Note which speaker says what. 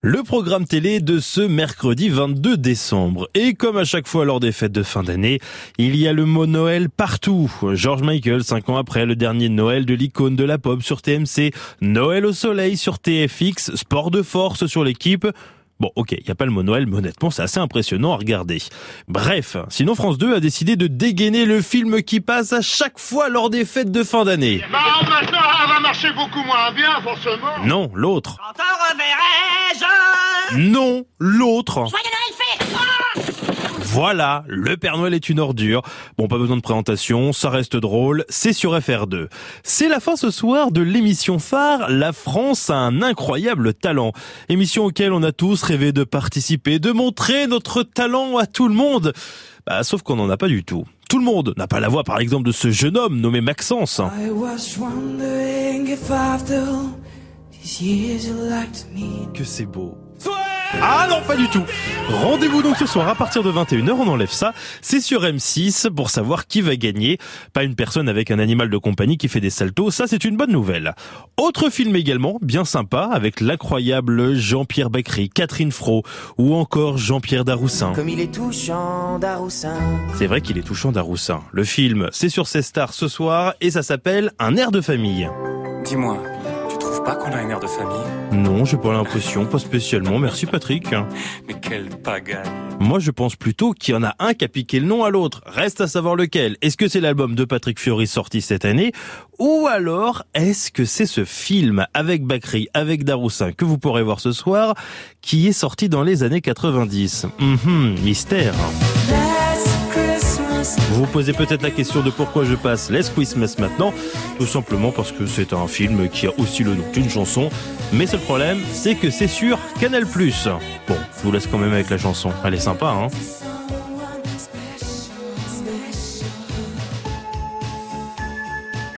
Speaker 1: Le programme télé de ce mercredi 22 décembre. Et comme à chaque fois lors des fêtes de fin d'année, il y a le mot Noël partout. George Michael, cinq ans après le dernier Noël de l'icône de la pop sur TMC, Noël au soleil sur TFX, sport de force sur l'équipe. Bon, ok, il n'y a pas le mot Noël, mais honnêtement, c'est assez impressionnant à regarder. Bref, sinon France 2 a décidé de dégainer le film qui passe à chaque fois lors des fêtes de fin d'année.
Speaker 2: Bah maintenant, elle va marcher beaucoup moins bien, forcément.
Speaker 1: Non, l'autre. Non, l'autre.
Speaker 3: Joyeux Noël fait Ah
Speaker 1: Voilà, le Père Noël est une ordure. Bon, pas besoin de présentation, ça reste drôle, c'est sur FR2. C'est la fin ce soir de l'émission phare La France a un incroyable talent. Émission auquel on a tous rêvé de participer, de montrer notre talent à tout le monde. Bah, sauf qu'on n'en a pas du tout. Tout le monde n'a pas la voix par exemple de ce jeune homme nommé Maxence.
Speaker 4: I was wondering if after these years you liked me.
Speaker 1: Que c'est beau. Ah non, pas du tout. Rendez-vous donc ce soir à partir de 21h, on enlève ça. C'est sur M6 pour savoir qui va gagner. Pas une personne avec un animal de compagnie qui fait des saltos, ça c'est une bonne nouvelle. Autre film également, bien sympa, avec l'incroyable Jean-Pierre Bacry, Catherine Fro ou encore Jean-Pierre Daroussin.
Speaker 4: Comme il est touchant, Daroussin.
Speaker 1: C'est vrai qu'il est touchant Daroussin. Le film, c'est sur C Stars ce soir et ça s'appelle Un air de famille.
Speaker 5: Dis-moi, pas qu'on a un air de famille
Speaker 1: Non, j'ai pas l'impression, pas spécialement. Merci Patrick.
Speaker 5: Mais quelle pagaille
Speaker 1: Moi, je pense plutôt qu'il y en a un qui a piqué le nom à l'autre. Reste à savoir lequel. Est-ce que c'est l'album de Patrick Fiori sorti cette année Ou alors, est-ce que c'est ce film avec Bakri, avec Daroussin, que vous pourrez voir ce soir, qui est sorti dans les années 90 Mhm, Mystère. Vous vous posez peut-être la question de pourquoi je passe Les Christmas maintenant. Tout simplement parce que c'est un film qui a aussi le nom d'une chanson. Mais seul problème, c'est que c'est sur Canal+. Bon, je vous laisse quand même avec la chanson. Elle est sympa, hein